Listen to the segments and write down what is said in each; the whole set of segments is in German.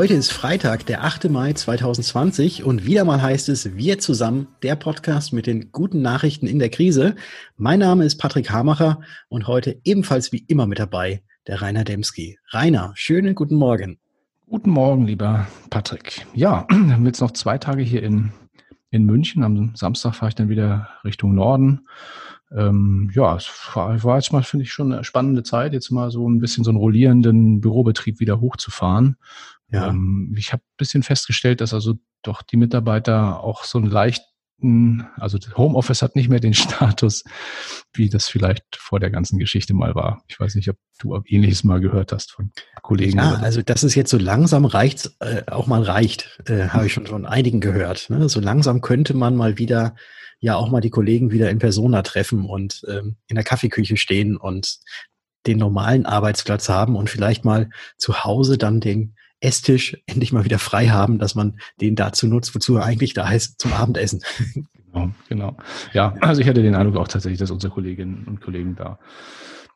Heute ist Freitag, der 8. Mai 2020 und wieder mal heißt es Wir zusammen, der Podcast mit den guten Nachrichten in der Krise. Mein Name ist Patrick Hamacher und heute ebenfalls wie immer mit dabei der Rainer Demski. Rainer, schönen guten Morgen. Guten Morgen, lieber Patrick. Ja, wir haben jetzt noch zwei Tage hier in, in München. Am Samstag fahre ich dann wieder Richtung Norden. Ähm, ja, es war, war jetzt mal, finde ich, schon eine spannende Zeit, jetzt mal so ein bisschen so einen rollierenden Bürobetrieb wieder hochzufahren. Ja. Ähm, ich habe ein bisschen festgestellt, dass also doch die Mitarbeiter auch so einen leichten, also Homeoffice hat nicht mehr den Status, wie das vielleicht vor der ganzen Geschichte mal war. Ich weiß nicht, ob du ähnliches mal gehört hast von Kollegen. Ja, also dass es jetzt so langsam reicht, äh, auch mal reicht, äh, habe ich schon von einigen gehört. Ne? So langsam könnte man mal wieder ja auch mal die Kollegen wieder in Persona treffen und ähm, in der Kaffeeküche stehen und den normalen Arbeitsplatz haben und vielleicht mal zu Hause dann den Esstisch endlich mal wieder frei haben, dass man den dazu nutzt, wozu er eigentlich da ist, zum Abendessen. Genau, genau. Ja, also ich hatte den Eindruck auch tatsächlich, dass unsere Kolleginnen und Kollegen da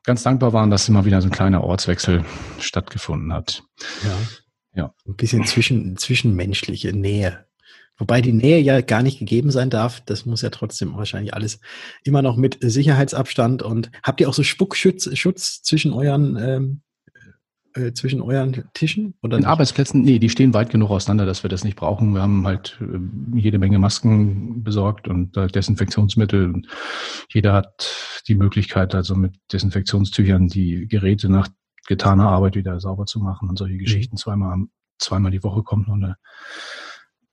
ganz dankbar waren, dass immer wieder so ein kleiner Ortswechsel stattgefunden hat. Ja. Ja. Ein bisschen zwischen, zwischenmenschliche Nähe. Wobei die Nähe ja gar nicht gegeben sein darf. Das muss ja trotzdem wahrscheinlich alles immer noch mit Sicherheitsabstand. Und habt ihr auch so Spuckschutz Schutz zwischen euren ähm, äh, zwischen euren Tischen? Oder In Arbeitsplätzen, nee, die stehen weit genug auseinander, dass wir das nicht brauchen. Wir haben halt äh, jede Menge Masken besorgt und äh, Desinfektionsmittel. Und jeder hat die Möglichkeit, also mit Desinfektionstüchern die Geräte nach getaner Arbeit wieder sauber zu machen und solche mhm. Geschichten. Zweimal, zweimal die Woche kommt noch eine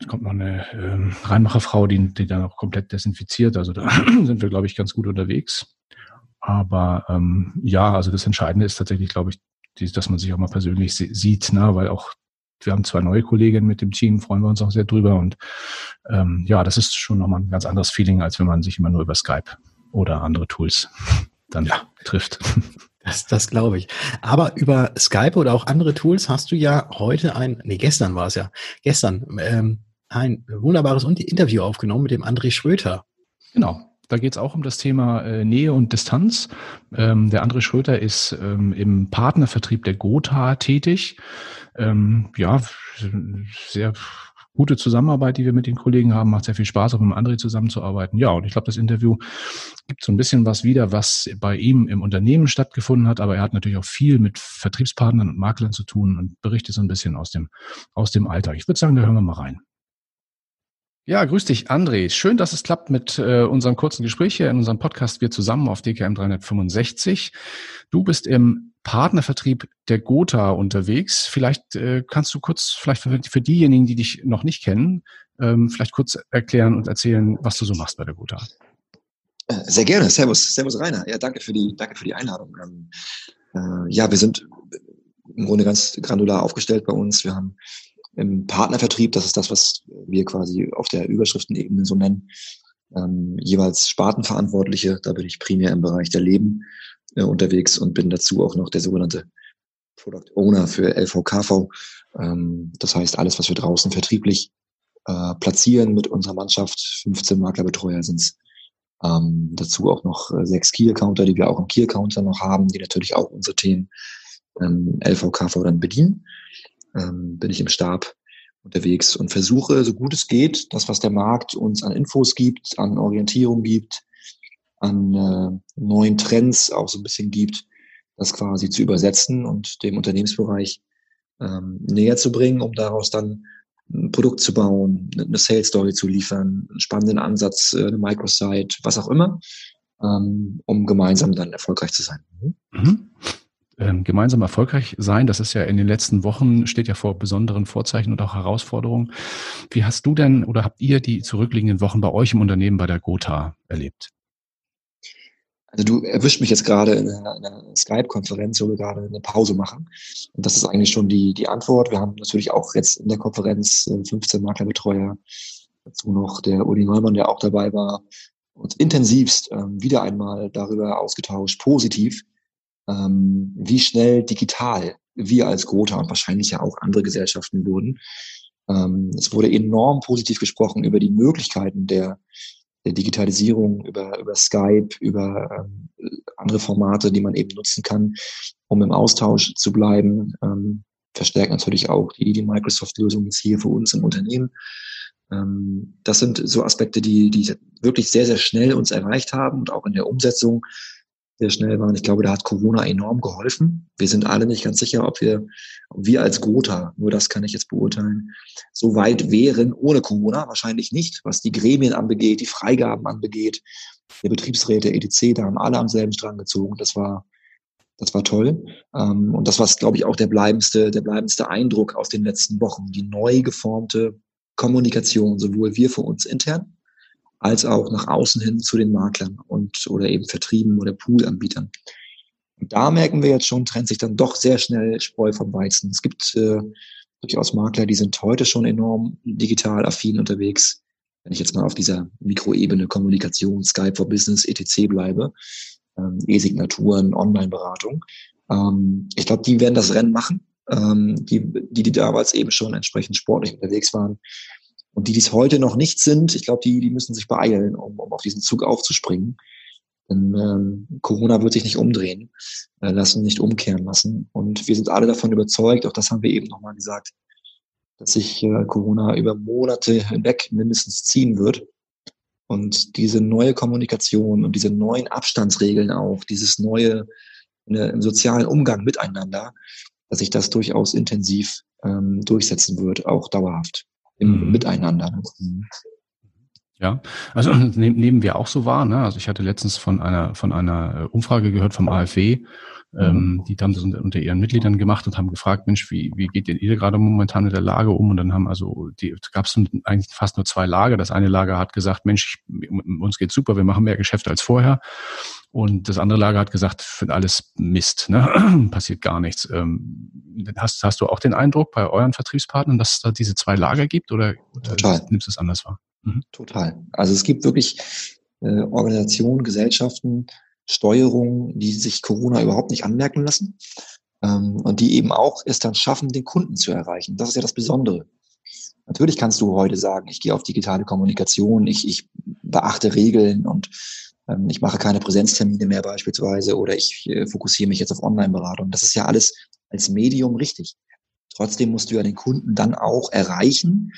kommt noch eine ähm, Reinmacherfrau, die, die dann auch komplett desinfiziert. Also da sind wir, glaube ich, ganz gut unterwegs. Aber ähm, ja, also das Entscheidende ist tatsächlich, glaube ich, die, dass man sich auch mal persönlich sieht, ne? weil auch wir haben zwei neue Kolleginnen mit dem Team, freuen wir uns auch sehr drüber. Und ähm, ja, das ist schon nochmal ein ganz anderes Feeling, als wenn man sich immer nur über Skype oder andere Tools dann ja. trifft. Das, das glaube ich. Aber über Skype oder auch andere Tools hast du ja heute ein, nee, gestern war es ja, gestern ähm, ein wunderbares Interview aufgenommen mit dem André Schröter. Genau. Da geht es auch um das Thema äh, Nähe und Distanz. Ähm, der André Schröter ist ähm, im Partnervertrieb der Gotha tätig. Ähm, ja, sehr gute Zusammenarbeit, die wir mit den Kollegen haben. Macht sehr viel Spaß, auch mit dem André zusammenzuarbeiten. Ja, und ich glaube, das Interview gibt so ein bisschen was wieder, was bei ihm im Unternehmen stattgefunden hat. Aber er hat natürlich auch viel mit Vertriebspartnern und Maklern zu tun und berichtet so ein bisschen aus dem, aus dem Alltag. Ich würde sagen, da hören wir mal rein. Ja, grüß dich, André. Schön, dass es klappt mit äh, unserem kurzen Gespräch hier in unserem Podcast Wir zusammen auf DKM 365. Du bist im Partnervertrieb der Gotha unterwegs. Vielleicht äh, kannst du kurz, vielleicht für, für, diejenigen, die dich noch nicht kennen, ähm, vielleicht kurz erklären und erzählen, was du so machst bei der Gotha. Äh, sehr gerne. Servus, Servus Rainer. Ja, danke für die, danke für die Einladung. Ähm, äh, ja, wir sind im Grunde ganz granular aufgestellt bei uns. Wir haben im Partnervertrieb, das ist das, was wir quasi auf der Überschriftenebene so nennen, ähm, jeweils Spartenverantwortliche. Da bin ich primär im Bereich der Leben äh, unterwegs und bin dazu auch noch der sogenannte Product Owner für LVKV. Ähm, das heißt, alles, was wir draußen vertrieblich äh, platzieren mit unserer Mannschaft, 15 Maklerbetreuer sind es. Ähm, dazu auch noch äh, sechs Key-Accounter, die wir auch im Key-Accounter noch haben, die natürlich auch unsere Themen ähm, LVKV dann bedienen ähm, bin ich im Stab unterwegs und versuche, so gut es geht, das, was der Markt uns an Infos gibt, an Orientierung gibt, an äh, neuen Trends auch so ein bisschen gibt, das quasi zu übersetzen und dem Unternehmensbereich ähm, näher zu bringen, um daraus dann ein Produkt zu bauen, eine Sales Story zu liefern, einen spannenden Ansatz, äh, eine Microsite, was auch immer, ähm, um gemeinsam dann erfolgreich zu sein. Mhm ähm, gemeinsam erfolgreich sein. Das ist ja in den letzten Wochen, steht ja vor besonderen Vorzeichen und auch Herausforderungen. Wie hast du denn oder habt ihr die zurückliegenden Wochen bei euch im Unternehmen bei der Gotha erlebt? Also du erwischt mich jetzt gerade in einer, einer Skype-Konferenz, wo wir gerade eine Pause machen. Und das ist eigentlich schon die, die Antwort. Wir haben natürlich auch jetzt in der Konferenz 15 äh, Maklerbetreuer, dazu noch der Uli Neumann, der auch dabei war, uns intensivst ähm, wieder einmal darüber ausgetauscht, positiv, ähm, wie schnell digital wir als Gotha und wahrscheinlich ja auch andere Gesellschaften wurden. Ähm, es wurde enorm positiv gesprochen über die Möglichkeiten der, der Digitalisierung, über, über Skype, über ähm, andere Formate, die man eben nutzen kann, um im Austausch zu bleiben. Ähm, verstärkt natürlich auch die, die Microsoft-Lösung jetzt hier für uns im Unternehmen. Ähm, das sind so Aspekte, die, die wirklich sehr, sehr schnell uns erreicht haben und auch in der Umsetzung sehr schnell waren. Ich glaube, da hat Corona enorm geholfen. Wir sind alle nicht ganz sicher, ob wir, wir als Gotha, nur das kann ich jetzt beurteilen, so weit wären ohne Corona. Wahrscheinlich nicht, was die Gremien anbegeht, die Freigaben anbegeht, der Betriebsräte, etc., da haben alle am selben Strang gezogen. Das war, das war toll. Ähm, und das war, glaube ich, auch der bleibendste, der bleibendste Eindruck aus den letzten Wochen. Die neu geformte Kommunikation, sowohl wir für uns intern, als auch nach außen hin zu den Maklern und oder eben Vertrieben oder Poolanbietern. Und da merken wir jetzt schon, trennt sich dann doch sehr schnell Spreu vom Weizen. Es gibt äh, durchaus Makler, die sind heute schon enorm digital affin unterwegs. Wenn ich jetzt mal auf dieser Mikroebene Kommunikation, Skype for Business, etc. bleibe, ähm, E-Signaturen, Online-Beratung. Ähm, ich glaube, die werden das Rennen machen. Ähm, die, die, die damals eben schon entsprechend sportlich unterwegs waren, und die, die es heute noch nicht sind, ich glaube, die, die müssen sich beeilen, um, um auf diesen Zug aufzuspringen. Denn ähm, Corona wird sich nicht umdrehen äh, lassen, nicht umkehren lassen. Und wir sind alle davon überzeugt, auch das haben wir eben nochmal gesagt, dass sich äh, Corona über Monate hinweg mindestens ziehen wird. Und diese neue Kommunikation und diese neuen Abstandsregeln auch, dieses neue ne, im sozialen Umgang miteinander, dass sich das durchaus intensiv ähm, durchsetzen wird, auch dauerhaft im mhm. Miteinander. Ne? Mhm. Ja, also nehmen wir auch so wahr. Ne? Also ich hatte letztens von einer von einer Umfrage gehört vom AfW, ähm, mhm. die haben das unter, ihren Mitgliedern gemacht und haben gefragt, Mensch, wie, wie geht ihr gerade momentan mit der Lage um? Und dann haben also, die gab es eigentlich fast nur zwei Lager. Das eine Lager hat gesagt, Mensch, ich, uns geht's super, wir machen mehr Geschäfte als vorher. Und das andere Lager hat gesagt, für alles Mist, ne? passiert gar nichts. Ähm, hast, hast du auch den Eindruck bei euren Vertriebspartnern, dass es da diese zwei Lager gibt oder, oder Total. nimmst du es anders wahr? Mhm. Total. Also es gibt wirklich äh, Organisationen, Gesellschaften, Steuerungen, die sich Corona überhaupt nicht anmerken lassen ähm, und die eben auch es dann schaffen, den Kunden zu erreichen. Das ist ja das Besondere. Natürlich kannst du heute sagen, ich gehe auf digitale Kommunikation, ich, ich beachte Regeln und ähm, ich mache keine Präsenztermine mehr beispielsweise oder ich äh, fokussiere mich jetzt auf Online-Beratung. Das ist ja alles als Medium richtig. Trotzdem musst du ja den Kunden dann auch erreichen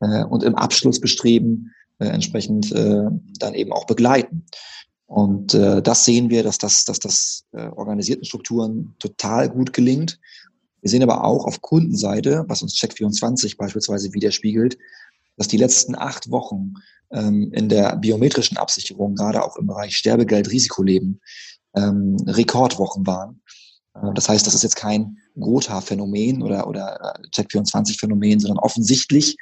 äh, und im Abschluss bestreben, äh, entsprechend äh, dann eben auch begleiten. Und äh, das sehen wir, dass das, dass das äh, organisierten Strukturen total gut gelingt. Wir sehen aber auch auf Kundenseite, was uns Check24 beispielsweise widerspiegelt, dass die letzten acht Wochen ähm, in der biometrischen Absicherung, gerade auch im Bereich Sterbegeld, Risikoleben, ähm, Rekordwochen waren. Äh, das heißt, das ist jetzt kein Gotha-Phänomen oder, oder äh, Check24-Phänomen, sondern offensichtlich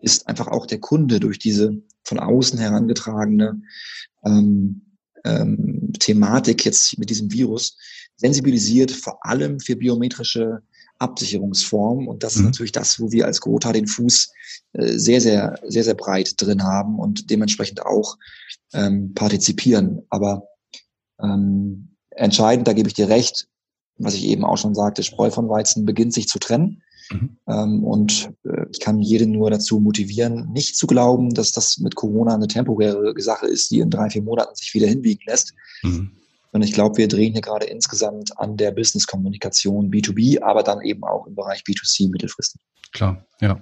ist einfach auch der Kunde durch diese von außen herangetragene ähm, ähm, Thematik jetzt mit diesem Virus sensibilisiert, vor allem für biometrische Absicherungsformen. Und das mhm. ist natürlich das, wo wir als Gotha den Fuß äh, sehr, sehr, sehr, sehr breit drin haben und dementsprechend auch ähm, partizipieren. Aber ähm, entscheidend, da gebe ich dir recht, was ich eben auch schon sagte, Spreu von Weizen beginnt sich zu trennen. Mhm. Ähm, und äh, ich kann jeden nur dazu motivieren, nicht zu glauben, dass das mit Corona eine temporäre Sache ist, die in drei, vier Monaten sich wieder hinbiegen lässt. Mhm. Und ich glaube, wir drehen hier gerade insgesamt an der Business-Kommunikation B2B, aber dann eben auch im Bereich B2C mittelfristig. Klar, ja.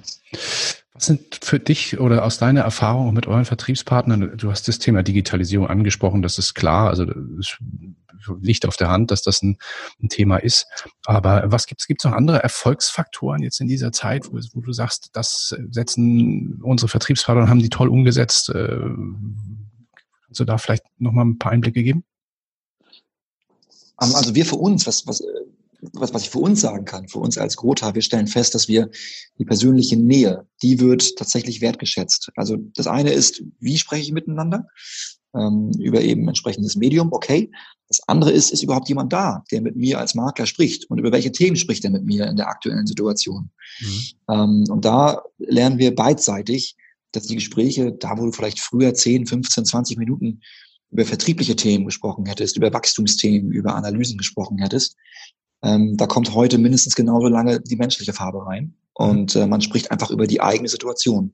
Was sind für dich oder aus deiner Erfahrung mit euren Vertriebspartnern, du hast das Thema Digitalisierung angesprochen, das ist klar, also das liegt auf der Hand, dass das ein, ein Thema ist. Aber was gibt es noch andere Erfolgsfaktoren jetzt in dieser Zeit, wo, wo, du sagst, das setzen unsere Vertriebspartner haben die toll umgesetzt? Äh, kannst du da vielleicht nochmal ein paar Einblicke geben? Ähm, also wir für uns, was, was, was, was ich für uns sagen kann, für uns als Grota, wir stellen fest, dass wir die persönliche Nähe, die wird tatsächlich wertgeschätzt. Also das eine ist, wie spreche ich miteinander? Ähm, über eben entsprechendes Medium, okay. Das andere ist, ist überhaupt jemand da, der mit mir als Makler spricht und über welche Themen spricht er mit mir in der aktuellen Situation. Mhm. Ähm, und da lernen wir beidseitig, dass die Gespräche, da wo du vielleicht früher 10, 15, 20 Minuten über vertriebliche Themen gesprochen hättest, über Wachstumsthemen, über Analysen gesprochen hättest, ähm, da kommt heute mindestens genauso lange die menschliche Farbe rein. Und äh, man spricht einfach über die eigene Situation.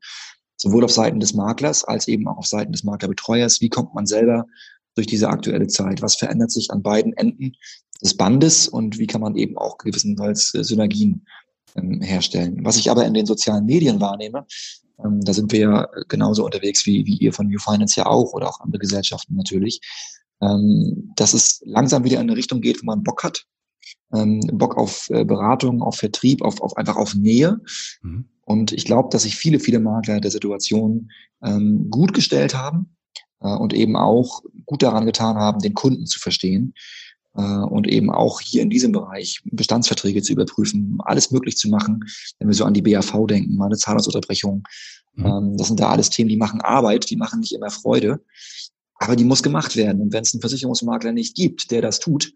Sowohl auf Seiten des Maklers als eben auch auf Seiten des Maklerbetreuers. Wie kommt man selber durch diese aktuelle Zeit? Was verändert sich an beiden Enden des Bandes und wie kann man eben auch gewissenfalls äh, Synergien ähm, herstellen. Was ich aber in den sozialen Medien wahrnehme, ähm, da sind wir ja genauso unterwegs wie, wie ihr von New Finance ja auch oder auch andere Gesellschaften natürlich, ähm, dass es langsam wieder in eine Richtung geht, wo man Bock hat. Ähm, Bock auf äh, Beratung, auf Vertrieb, auf, auf einfach auf Nähe. Mhm. Und ich glaube, dass sich viele, viele Makler der Situation ähm, gut gestellt haben äh, und eben auch gut daran getan haben, den Kunden zu verstehen äh, und eben auch hier in diesem Bereich Bestandsverträge zu überprüfen, alles möglich zu machen, wenn wir so an die BAV denken, mal eine Zahlungsunterbrechung. Mhm. Ähm, das sind da alles Themen, die machen Arbeit, die machen nicht immer Freude, aber die muss gemacht werden. Und wenn es einen Versicherungsmakler nicht gibt, der das tut,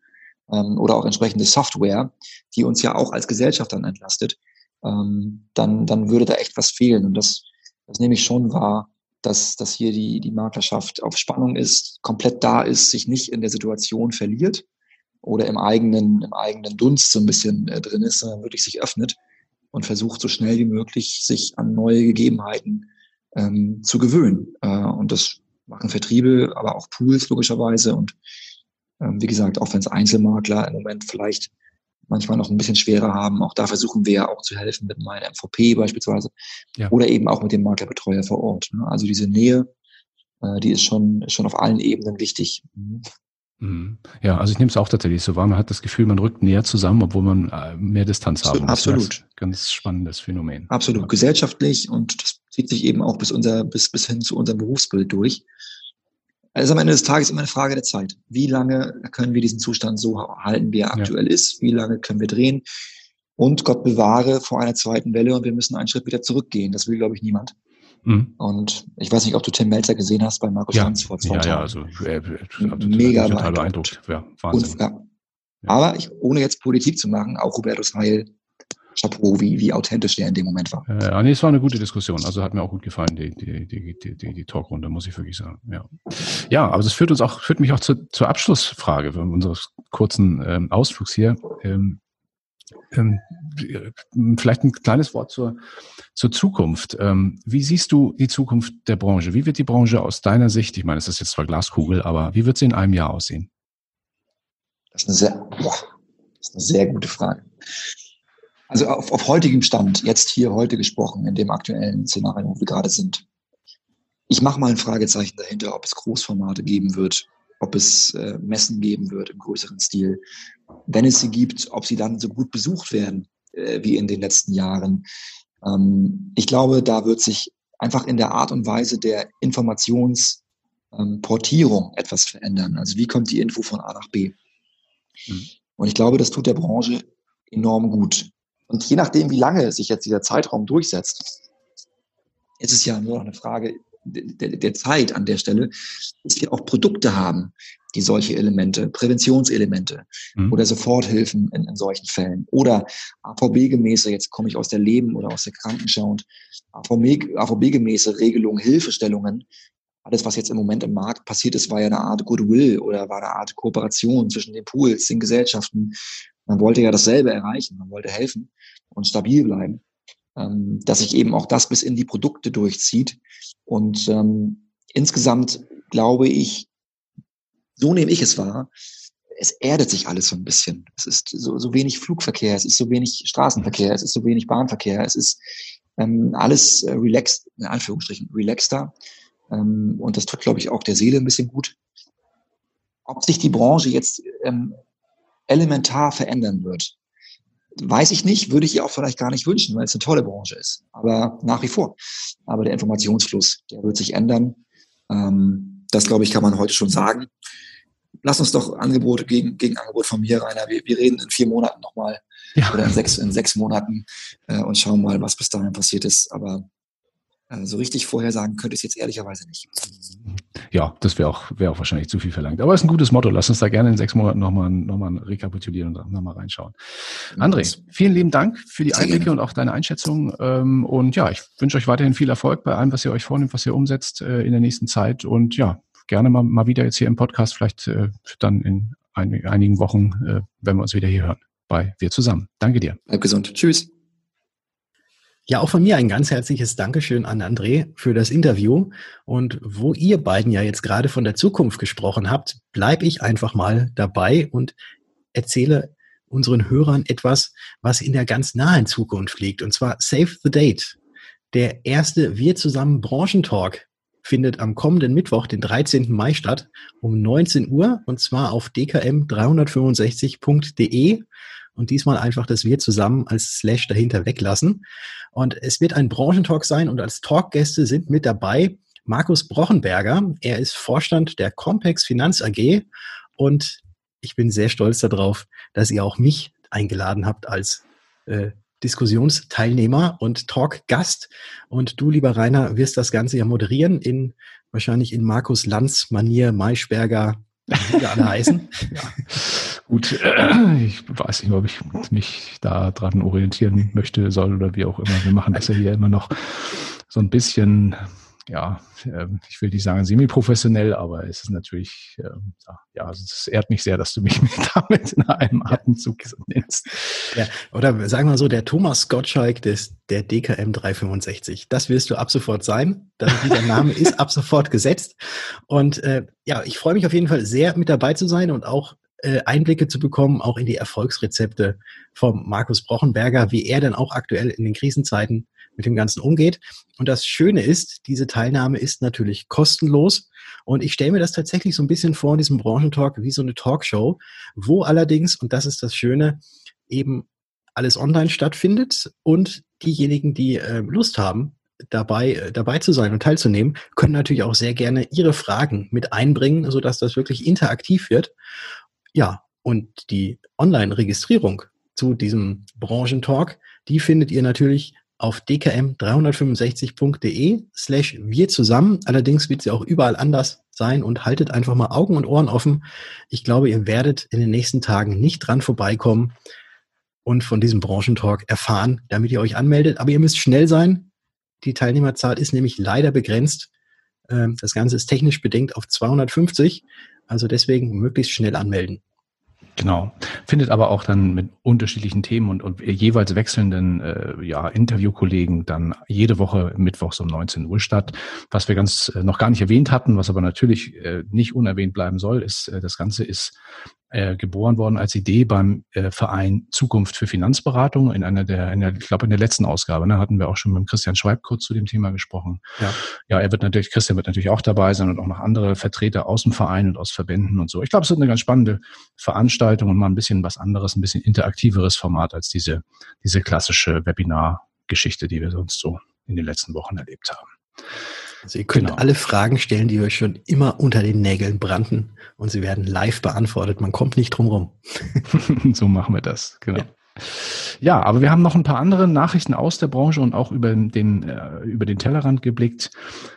ähm, oder auch entsprechende Software, die uns ja auch als Gesellschaft dann entlastet, ähm, dann, dann würde da echt was fehlen. Und das, das nehme ich schon wahr, dass, dass hier die, die Maklerschaft auf Spannung ist, komplett da ist, sich nicht in der Situation verliert oder im eigenen, im eigenen Dunst so ein bisschen äh, drin ist, sondern wirklich sich öffnet und versucht so schnell wie möglich sich an neue Gegebenheiten ähm, zu gewöhnen. Äh, und das machen Vertriebe, aber auch Pools logischerweise. Und wie gesagt, auch wenn es Einzelmakler im Moment vielleicht manchmal noch ein bisschen schwerer haben, auch da versuchen wir ja auch zu helfen mit meinem MVP beispielsweise ja. oder eben auch mit dem Maklerbetreuer vor Ort. Ne? Also diese Nähe, äh, die ist schon, schon auf allen Ebenen wichtig. Mhm. Mhm. Ja, also ich nehme es auch tatsächlich so wahr. Man hat das Gefühl, man rückt näher zusammen, obwohl man äh, mehr Distanz haben muss. Absolut. Ganz spannendes Phänomen. Absolut. Gesellschaftlich und das zieht sich eben auch bis unser, bis, bis hin zu unserem Berufsbild durch. Also am Ende des Tages immer eine Frage der Zeit. Wie lange können wir diesen Zustand so halten, wie er aktuell ja. ist? Wie lange können wir drehen? Und Gott bewahre vor einer zweiten Welle und wir müssen einen Schritt wieder zurückgehen. Das will, glaube ich, niemand. Mhm. Und ich weiß nicht, ob du Tim Melzer gesehen hast bei Markus ja. Lanz vor zwei Tagen. Ja, ja, also äh, äh, mega total beeindruckt. Ja, Wahnsinn. Und, ja. Aber ich, ohne jetzt Politik zu machen, auch Hubertus Heil, Chapeau, wie, wie authentisch der in dem Moment war. Ja, nee, es war eine gute Diskussion. Also hat mir auch gut gefallen, die, die, die, die, die, Talkrunde, muss ich wirklich sagen. Ja, ja aber das führt uns auch, führt mich auch zu, zur Abschlussfrage unseres kurzen ähm, Ausflugs hier. Ähm, ähm, vielleicht ein kleines Wort zur, zur Zukunft. Ähm, wie siehst du die Zukunft der Branche? Wie wird die Branche aus deiner Sicht, ich meine, es ist jetzt zwar Glaskugel, aber wie wird sie in einem Jahr aussehen? Das ist eine sehr, boah, das ist eine sehr gute Frage. Also auf, auf heutigem Stand, jetzt hier heute gesprochen, in dem aktuellen Szenario, wo wir gerade sind. Ich mache mal ein Fragezeichen dahinter, ob es Großformate geben wird, ob es äh, Messen geben wird im größeren Stil. Wenn es sie gibt, ob sie dann so gut besucht werden äh, wie in den letzten Jahren. Ähm, ich glaube, da wird sich einfach in der Art und Weise der Informationsportierung ähm, etwas verändern. Also wie kommt die Info von A nach B? Mhm. Und ich glaube, das tut der Branche enorm gut. Und je nachdem, wie lange sich jetzt dieser Zeitraum durchsetzt, ist es ja nur noch eine Frage, der, der Zeit an der Stelle, dass wir auch Produkte haben, die solche Elemente, Präventionselemente mhm. oder Soforthilfen in, in, solchen Fällen oder AVB-gemäße, jetzt komme ich aus der Leben oder aus der Krankenschau und AVB-gemäße Regelungen, Hilfestellungen, alles, was jetzt im Moment im Markt passiert ist, war ja eine Art Goodwill oder war eine Art Kooperation zwischen den Pools, den Gesellschaften. Man wollte ja dasselbe erreichen, man wollte helfen und stabil bleiben ähm, dass sich eben auch das bis in die Produkte durchzieht. Und ähm, insgesamt glaube ich, so nehme ich es wahr, es erdet sich alles so ein bisschen. Es ist so, so wenig Flugverkehr, es ist so wenig Straßenverkehr, es ist so wenig Bahnverkehr, es ist ähm, alles äh, relaxed, in Anführungsstrichen, relaxter. Ähm, und das tut, glaube ich, auch der Seele ein bisschen gut. Ob sich die Branche jetzt ähm, elementar verändern wird, Weiß ich nicht, würde ich ihr auch vielleicht gar nicht wünschen, weil es eine tolle Branche ist. Aber nach wie vor. Aber der Informationsfluss, der wird sich ändern. Ähm, das, glaube ich, kann man heute schon sagen. Lass uns doch Angebote gegen, gegen Angebot von mir, Rainer. Wir, wir reden in vier Monaten nochmal ja. oder in sechs, in sechs Monaten äh, und schauen mal, was bis dahin passiert ist. Aber äh, so richtig vorhersagen könnte ich es jetzt ehrlicherweise nicht. Ja, das wäre auch, wäre auch wahrscheinlich zu viel verlangt. Aber es ist ein gutes Motto. Lass uns da gerne in sechs Monaten nochmal noch mal rekapitulieren und nochmal reinschauen. André, vielen lieben Dank für die Einblicke und auch deine Einschätzung. Ähm, und ja, ich wünsche euch weiterhin viel Erfolg bei allem, was ihr euch vornimmt, was ihr umsetzt äh, in der nächsten Zeit. Und ja, gerne mal, mal wieder jetzt hier im Podcast, vielleicht äh, dann in einigen Wochen, wenn wir uns wieder hier hören bei Wir zusammen. Danke dir. Bleib gesund. Tschüss. Ja, auch von mir ein ganz herzliches Dankeschön an André für das Interview. Und wo ihr beiden ja jetzt gerade von der Zukunft gesprochen habt, bleibe ich einfach mal dabei und erzähle unseren Hörern etwas, was in der ganz nahen Zukunft liegt. Und zwar Save the Date. Der erste Wir zusammen Branchentalk findet am kommenden Mittwoch, den 13. Mai statt, um 19 Uhr und zwar auf dkm365.de und diesmal einfach das Wir zusammen als Slash dahinter weglassen. Und es wird ein Branchentalk sein und als Talkgäste sind mit dabei Markus Brochenberger. Er ist Vorstand der Compex Finanz AG und ich bin sehr stolz darauf, dass ihr auch mich eingeladen habt als äh, Diskussionsteilnehmer und Talkgast. Und du, lieber Rainer, wirst das Ganze ja moderieren in wahrscheinlich in Markus Lanz Manier, Maischberger, wie alle heißen. ja. Gut, äh, ich weiß nicht, ob ich mich da dran orientieren möchte, soll oder wie auch immer. Wir machen das ja hier immer noch so ein bisschen ja, ähm, ich will nicht sagen semi-professionell, aber es ist natürlich, ähm, ja, also es ehrt mich sehr, dass du mich damit in einem Atemzug nennst. Ja, oder sagen wir mal so, der Thomas Gottschalk des, der DKM 365. Das wirst du ab sofort sein. Dieser Name ist ab sofort gesetzt. Und äh, ja, ich freue mich auf jeden Fall sehr, mit dabei zu sein und auch äh, Einblicke zu bekommen, auch in die Erfolgsrezepte vom Markus Brochenberger, wie er denn auch aktuell in den Krisenzeiten mit dem Ganzen umgeht. Und das Schöne ist, diese Teilnahme ist natürlich kostenlos. Und ich stelle mir das tatsächlich so ein bisschen vor in diesem Branchentalk wie so eine Talkshow, wo allerdings, und das ist das Schöne, eben alles online stattfindet und diejenigen, die äh, Lust haben, dabei, äh, dabei zu sein und teilzunehmen, können natürlich auch sehr gerne ihre Fragen mit einbringen, sodass das wirklich interaktiv wird. Ja, und die Online-Registrierung zu diesem Branchentalk, die findet ihr natürlich auf dkm365.de slash wir zusammen. Allerdings wird sie auch überall anders sein und haltet einfach mal Augen und Ohren offen. Ich glaube, ihr werdet in den nächsten Tagen nicht dran vorbeikommen und von diesem Branchentalk erfahren, damit ihr euch anmeldet. Aber ihr müsst schnell sein. Die Teilnehmerzahl ist nämlich leider begrenzt. Ähm, das Ganze ist technisch bedingt auf 250. Also deswegen möglichst schnell anmelden. Genau. Findet aber auch dann mit unterschiedlichen Themen und, und jeweils wechselnden äh, ja, Interviewkollegen dann jede Woche mittwochs um 19 Uhr statt. Was wir ganz äh, noch gar nicht erwähnt hatten, was aber natürlich äh, nicht unerwähnt bleiben soll, ist, äh, das Ganze ist äh, geboren worden als Idee beim äh, Verein Zukunft für Finanzberatung in einer der, in der ich glaube in der letzten Ausgabe, ne, hatten wir auch schon mit Christian Schweib kurz zu dem Thema gesprochen. Ja. ja, er wird natürlich, Christian wird natürlich auch dabei sein und auch noch andere Vertreter aus dem Verein und aus Verbänden und so. Ich glaube, es wird eine ganz spannende Veranstaltung und mal ein bisschen was anderes, ein bisschen interaktiveres Format als diese, diese klassische Webinar-Geschichte, die wir sonst so in den letzten Wochen erlebt haben. Also ihr könnt genau. alle Fragen stellen, die euch schon immer unter den Nägeln brannten und sie werden live beantwortet. Man kommt nicht drum rum. so machen wir das, genau. Ja. Ja, aber wir haben noch ein paar andere Nachrichten aus der Branche und auch über den, äh, über den Tellerrand geblickt.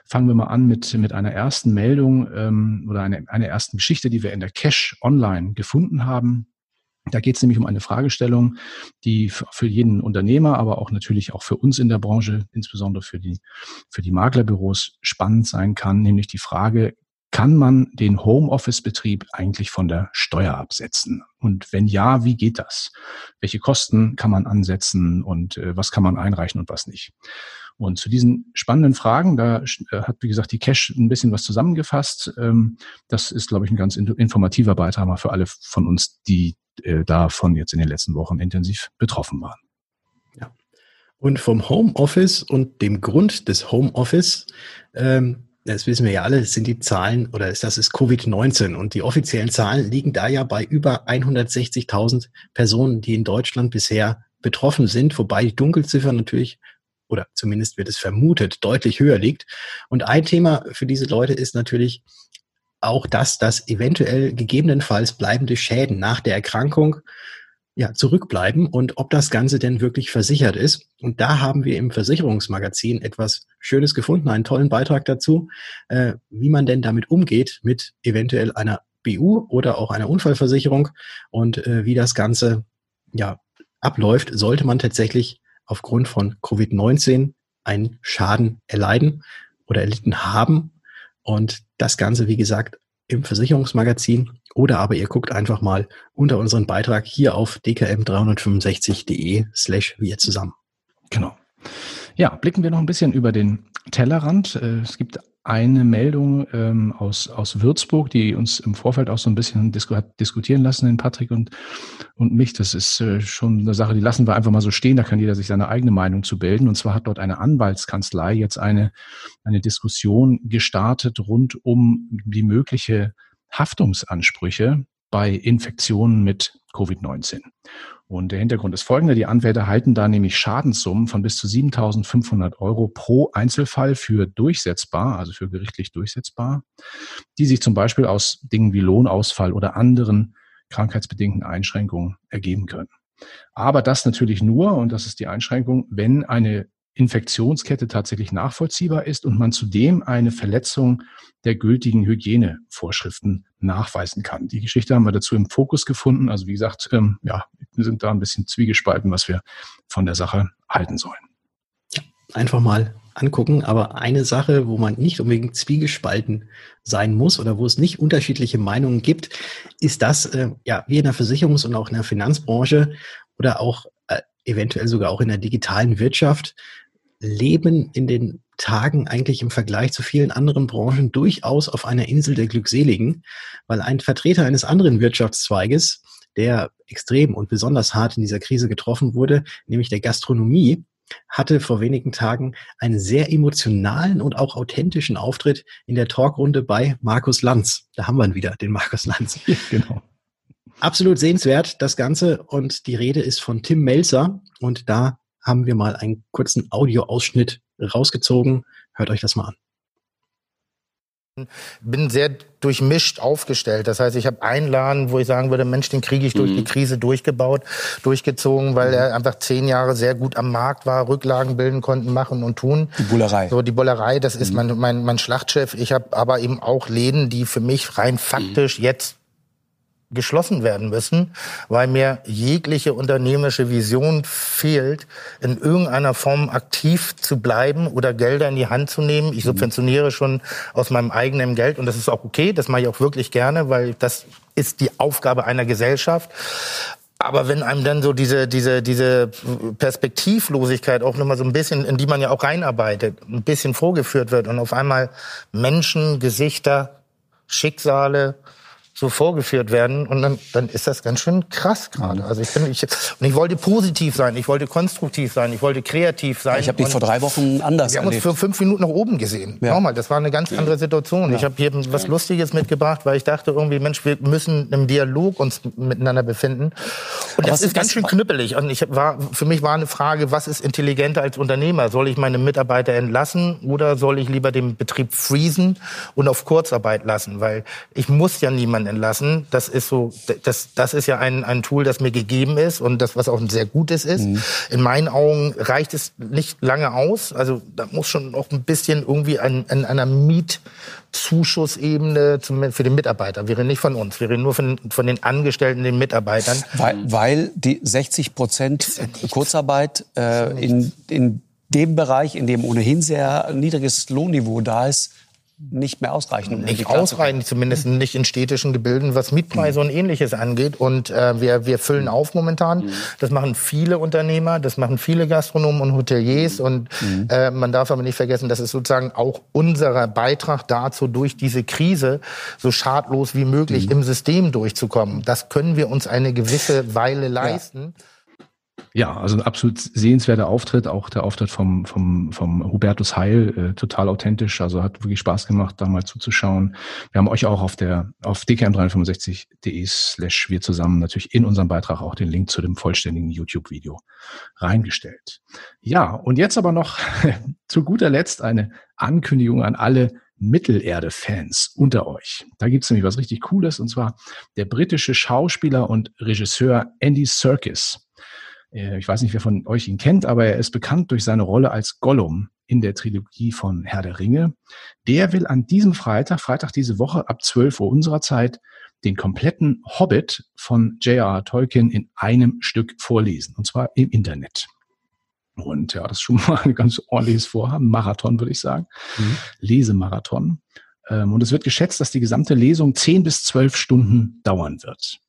Fangen wir mal an mit, mit einer ersten Meldung ähm, oder einer eine ersten Geschichte, die wir in der Cash Online gefunden haben. Da geht es nämlich um eine Fragestellung, die für jeden Unternehmer, aber auch natürlich auch für uns in der Branche, insbesondere für die, für die Maklerbüros spannend sein kann, nämlich die Frage, kann man den Homeoffice-Betrieb eigentlich von der Steuer absetzen? Und wenn ja, wie geht das? Welche Kosten kann man ansetzen und äh, was kann man einreichen und was nicht? Und zu diesen spannenden Fragen, da äh, hat, wie gesagt, die Cash ein bisschen was zusammengefasst. Ähm, das ist, glaube ich, ein ganz informativer Beitrag mal für alle von uns, die äh, davon jetzt in den letzten Wochen intensiv betroffen waren. Ja. Und vom Homeoffice und dem Grund des Homeoffice, ähm, das wissen wir ja alle, sind die Zahlen oder das ist Covid-19 und die offiziellen Zahlen liegen da ja bei über 160.000 Personen, die in Deutschland bisher betroffen sind, wobei die Dunkelziffer natürlich oder zumindest wird es vermutet, deutlich höher liegt. Und ein Thema für diese Leute ist natürlich auch das, dass eventuell gegebenenfalls bleibende Schäden nach der Erkrankung ja, zurückbleiben und ob das Ganze denn wirklich versichert ist. Und da haben wir im Versicherungsmagazin etwas Schönes gefunden, einen tollen Beitrag dazu, äh, wie man denn damit umgeht mit eventuell einer BU oder auch einer Unfallversicherung und äh, wie das Ganze ja abläuft, sollte man tatsächlich aufgrund von Covid-19 einen Schaden erleiden oder erlitten haben. Und das Ganze, wie gesagt, im Versicherungsmagazin oder aber ihr guckt einfach mal unter unseren Beitrag hier auf dkm365.de slash wir zusammen. Genau. Ja, blicken wir noch ein bisschen über den Tellerrand. Äh, es gibt eine Meldung ähm, aus, aus Würzburg, die uns im Vorfeld auch so ein bisschen disku diskutieren lassen, den Patrick und, und mich. Das ist äh, schon eine Sache, die lassen wir einfach mal so stehen. Da kann jeder sich seine eigene Meinung zu bilden. Und zwar hat dort eine Anwaltskanzlei jetzt eine, eine Diskussion gestartet rund um die mögliche Haftungsansprüche bei Infektionen mit Covid-19. Und der Hintergrund ist folgender. Die Anwälte halten da nämlich Schadenssummen von bis zu 7.500 Euro pro Einzelfall für durchsetzbar, also für gerichtlich durchsetzbar, die sich zum Beispiel aus Dingen wie Lohnausfall oder anderen krankheitsbedingten Einschränkungen ergeben können. Aber das natürlich nur, und das ist die Einschränkung, wenn eine Infektionskette tatsächlich nachvollziehbar ist und man zudem eine Verletzung der gültigen Hygienevorschriften nachweisen kann. Die Geschichte haben wir dazu im Fokus gefunden. Also wie gesagt, ähm, ja, wir sind da ein bisschen zwiegespalten, was wir von der Sache halten sollen. Einfach mal angucken. Aber eine Sache, wo man nicht unbedingt zwiegespalten sein muss oder wo es nicht unterschiedliche Meinungen gibt, ist das, äh, ja, wie in der Versicherungs- und auch in der Finanzbranche oder auch äh, eventuell sogar auch in der digitalen Wirtschaft leben in den Tagen eigentlich im Vergleich zu vielen anderen Branchen durchaus auf einer Insel der Glückseligen, weil ein Vertreter eines anderen Wirtschaftszweiges, der extrem und besonders hart in dieser Krise getroffen wurde, nämlich der Gastronomie, hatte vor wenigen Tagen einen sehr emotionalen und auch authentischen Auftritt in der Talkrunde bei Markus Lanz. Da haben wir ihn wieder, den Markus Lanz. genau. Absolut sehenswert, das Ganze. Und die Rede ist von Tim Melzer. Und da haben wir mal einen kurzen Audioausschnitt rausgezogen. Hört euch das mal an bin sehr durchmischt aufgestellt. Das heißt, ich habe einen Laden, wo ich sagen würde, Mensch, den kriege ich durch mhm. die Krise durchgebaut, durchgezogen, weil mhm. er einfach zehn Jahre sehr gut am Markt war, Rücklagen bilden konnten, machen und tun. Die Bullerei. So, die Bullerei, das mhm. ist mein, mein, mein Schlachtschiff. Ich habe aber eben auch Läden, die für mich rein faktisch mhm. jetzt geschlossen werden müssen, weil mir jegliche unternehmerische Vision fehlt, in irgendeiner Form aktiv zu bleiben oder Gelder in die Hand zu nehmen. Ich mhm. subventioniere schon aus meinem eigenen Geld und das ist auch okay, das mache ich auch wirklich gerne, weil das ist die Aufgabe einer Gesellschaft. Aber wenn einem dann so diese, diese, diese Perspektivlosigkeit auch nochmal so ein bisschen, in die man ja auch reinarbeitet, ein bisschen vorgeführt wird und auf einmal Menschen, Gesichter, Schicksale, so vorgeführt werden und dann, dann ist das ganz schön krass gerade. Also ich bin ich und ich wollte positiv sein, ich wollte konstruktiv sein, ich wollte kreativ sein. Ich habe dich vor drei Wochen anders Wir haben uns für fünf Minuten nach oben gesehen. Ja. Nochmal, das war eine ganz andere Situation. Ja. Ich habe hier was Lustiges mitgebracht, weil ich dachte irgendwie, Mensch, wir müssen im Dialog uns miteinander befinden. Und das ist ganz schön knüppelig. Und ich war, für mich war eine Frage, was ist intelligenter als Unternehmer? Soll ich meine Mitarbeiter entlassen oder soll ich lieber den Betrieb freezen und auf Kurzarbeit lassen? Weil ich muss ja niemanden Kindern entlassen. Das ist so, das, das ist ja ein, ein Tool, das mir gegeben ist und das, was auch ein sehr gutes ist. Mhm. In meinen Augen reicht es nicht lange aus. Also da muss schon noch ein bisschen irgendwie an, an einer Mietzuschussebene für den Mitarbeiter. Wir reden nicht von uns, wir reden nur von, von den Angestellten, den Mitarbeitern. Weil, weil die 60 Prozent Kurzarbeit äh, in, in dem Bereich, in dem ohnehin sehr niedriges Lohnniveau da ist, nicht mehr ausreichen. Um nicht ausreichend, zumindest nicht in städtischen Gebilden, was Mietpreise mhm. und ähnliches angeht. Und äh, wir, wir füllen auf momentan. Mhm. Das machen viele Unternehmer, das machen viele Gastronomen und Hoteliers. Mhm. Und mhm. äh, man darf aber nicht vergessen, das ist sozusagen auch unser Beitrag dazu, durch diese Krise so schadlos wie möglich mhm. im System durchzukommen. Das können wir uns eine gewisse Weile leisten. Ja. Ja, also ein absolut sehenswerter Auftritt, auch der Auftritt vom, vom, vom Hubertus Heil, äh, total authentisch, also hat wirklich Spaß gemacht, da mal zuzuschauen. Wir haben euch auch auf der, auf dkm365.de slash wir zusammen natürlich in unserem Beitrag auch den Link zu dem vollständigen YouTube-Video reingestellt. Ja, und jetzt aber noch zu guter Letzt eine Ankündigung an alle Mittelerde-Fans unter euch. Da gibt's nämlich was richtig Cooles, und zwar der britische Schauspieler und Regisseur Andy Serkis ich weiß nicht, wer von euch ihn kennt, aber er ist bekannt durch seine Rolle als Gollum in der Trilogie von Herr der Ringe. Der will an diesem Freitag, Freitag diese Woche ab 12 Uhr unserer Zeit, den kompletten Hobbit von J.R.R. Tolkien in einem Stück vorlesen, und zwar im Internet. Und ja, das ist schon mal ein ganz ordentliches Vorhaben, Marathon würde ich sagen, mhm. Lesemarathon. Ähm, und es wird geschätzt, dass die gesamte Lesung 10 bis 12 Stunden dauern wird.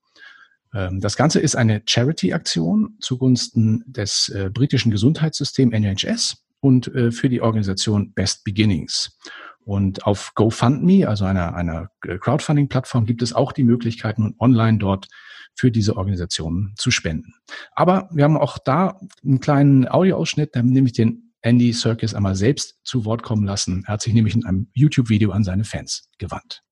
Ähm, das Ganze ist eine Charity-Aktion zugunsten des äh, britischen Gesundheitssystems NHS und äh, für die Organisation Best Beginnings. Und auf GoFundMe, also einer, einer Crowdfunding-Plattform, gibt es auch die Möglichkeiten, online dort für diese Organisationen zu spenden. Aber wir haben auch da einen kleinen Audioausschnitt, da nehme ich den Andy Serkis einmal selbst zu Wort kommen lassen. Er hat sich nämlich in einem YouTube-Video an seine Fans gewandt.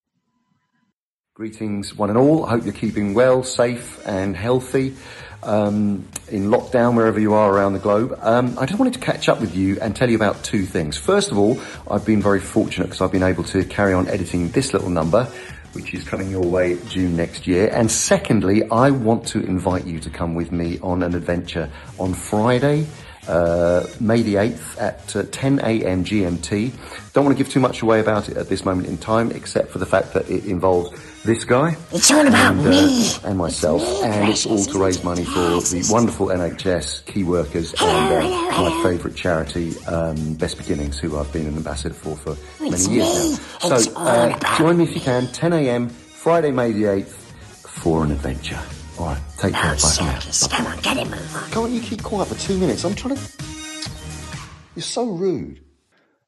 Greetings, one and all. I hope you're keeping well, safe, and healthy um, in lockdown wherever you are around the globe. Um, I just wanted to catch up with you and tell you about two things. First of all, I've been very fortunate because I've been able to carry on editing this little number, which is coming your way June next year. And secondly, I want to invite you to come with me on an adventure on Friday uh, May the 8th at uh, 10 a.m. GMT. Don't want to give too much away about it at this moment in time, except for the fact that it involves this guy. It's all about and, uh, me. and myself, It's me, and it's all to raise money for the wonderful NHS key workers Hello, and hello, uh, my favourite charity, um, Best Beginnings, who I've been an ambassador for for It's many years me. now. So uh, join me if you can, 10 a.m. Friday, May the 8th, for an adventure. All right, take care. Oh, Bye circus. Come on, get it, move on. Can't you keep quiet for two minutes? I'm trying to. You're so rude.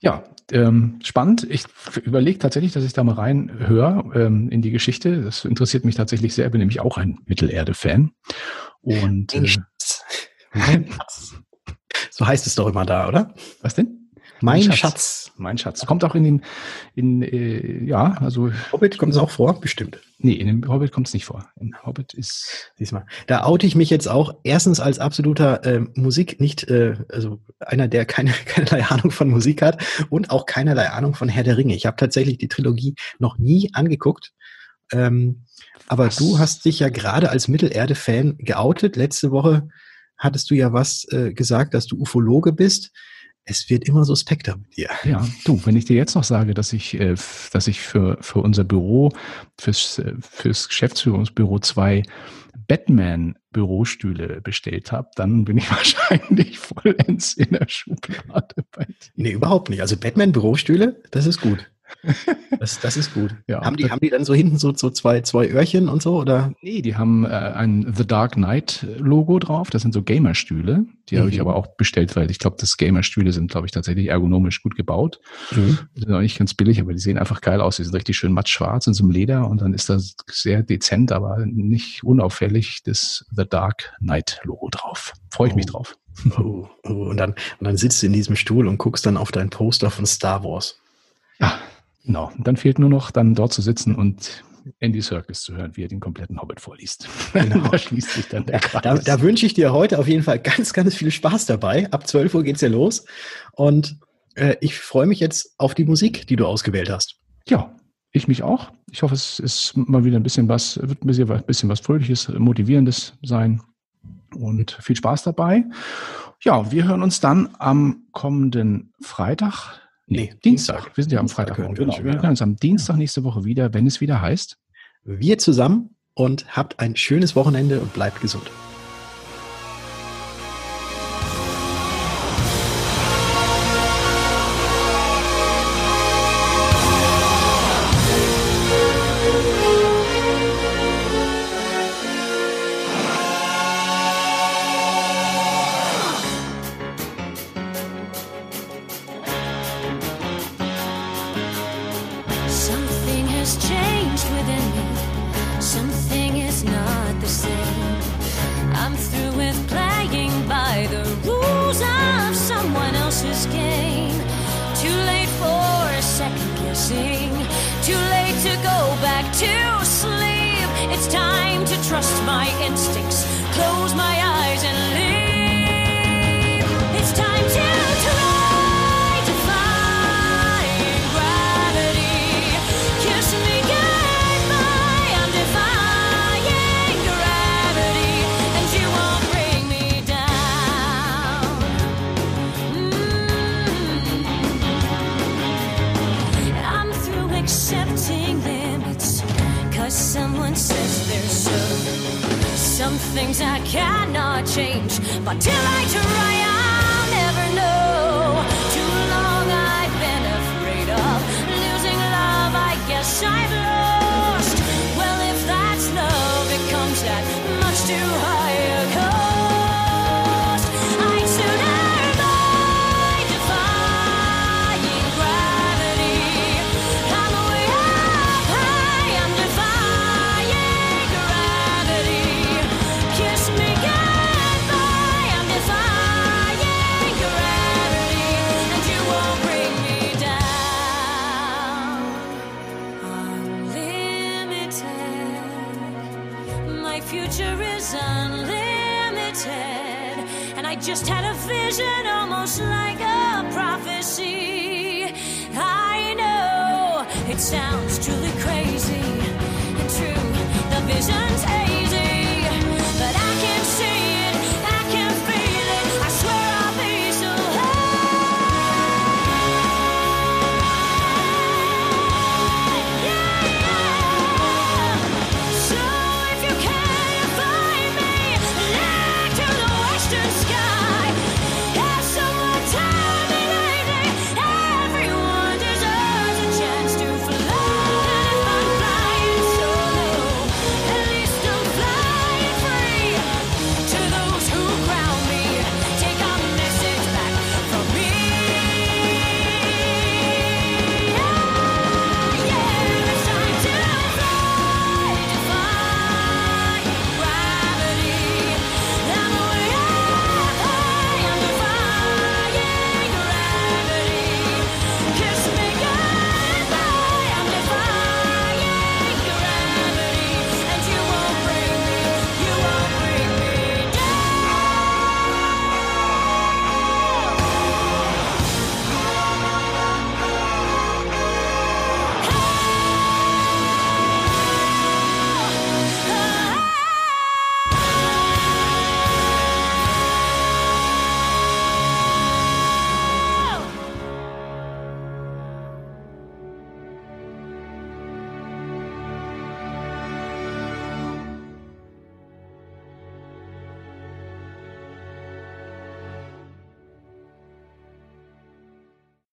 Ja, ähm, spannend. Ich überlege tatsächlich, dass ich da mal reinhöre ähm, in die Geschichte. Das interessiert mich tatsächlich sehr. Bin nämlich auch ein Mittelerde-Fan. Und äh. So heißt es doch immer da, oder? was denn? Mein Schatz. Schatz. Mein Schatz. Kommt auch in den, in, äh, ja, also, Hobbit kommt es auch vor? Bestimmt. nee, in dem Hobbit kommt es nicht vor. Im Hobbit ist, Diesmal. Da oute ich mich jetzt auch erstens als absoluter äh, Musik, nicht, äh, also einer, der keine, keinerlei Ahnung von Musik hat und auch keinerlei Ahnung von Herr der Ringe. Ich habe tatsächlich die Trilogie noch nie angeguckt. Ähm, aber Was? du hast dich ja gerade als Mittelerde-Fan geoutet. Letzte Woche hattest du ja was äh, gesagt, dass du Ufologe bist. Es wird immer suspekter mit dir. ja, du, wenn ich dir jetzt noch sage, dass ich, äh, dass ich für, für unser Büro, fürs, äh, fürs Geschäftsführungsbüro zwei Batman-Bürostühle bestellt habe, dann bin ich wahrscheinlich vollends in der Schublade bei dir. Nee, überhaupt nicht. Also Batman-Bürostühle, das ist gut. Das, das ist gut. Ja. haben, die, haben die dann so hinten so, so zwei, zwei Öhrchen und so? Oder? Nee, die haben äh, ein The Dark Knight Logo drauf. Das sind so Gamerstühle. Die habe ich Mhm. aber auch bestellt, weil ich glaube, das Gamerstühle sind, glaube ich, tatsächlich ergonomisch gut gebaut. Die sind auch nicht ganz billig, aber die sehen einfach geil aus. Die sind richtig schön matt schwarz in so einem Leder und dann ist das sehr dezent, aber nicht unauffällig das The Dark Knight Logo drauf. Freue ich mich Oh. drauf. Oh, oh, und, dann, und dann sitzt du in diesem Stuhl und guckst dann auf dein Poster von Star Wars. Ja, genau. Und dann fehlt nur noch, dann dort zu sitzen und Andy Serkis zu hören, wie er den kompletten Hobbit vorliest. Genau. da schließt sich dann der Kreis. Da, da wünsche ich dir heute auf jeden Fall ganz, ganz viel Spaß dabei. Ab 12 Uhr geht's ja los. Und äh, ich freue mich jetzt auf die Musik, die du ausgewählt hast. Ja, ich mich auch. Ich hoffe, es ist mal wieder ein bisschen was, wird ein bisschen was Fröhliches, Motivierendes sein. Und viel Spaß dabei. Ja, wir hören uns dann am kommenden Freitag. Nee, Dienstag. Wir sind ja am Freitag. wir Genau. Wir hören uns am Dienstag nächste Woche wieder, wenn es wieder heißt. Wir zusammen und habt ein schönes Wochenende und bleibt gesund. Just had a vision almost like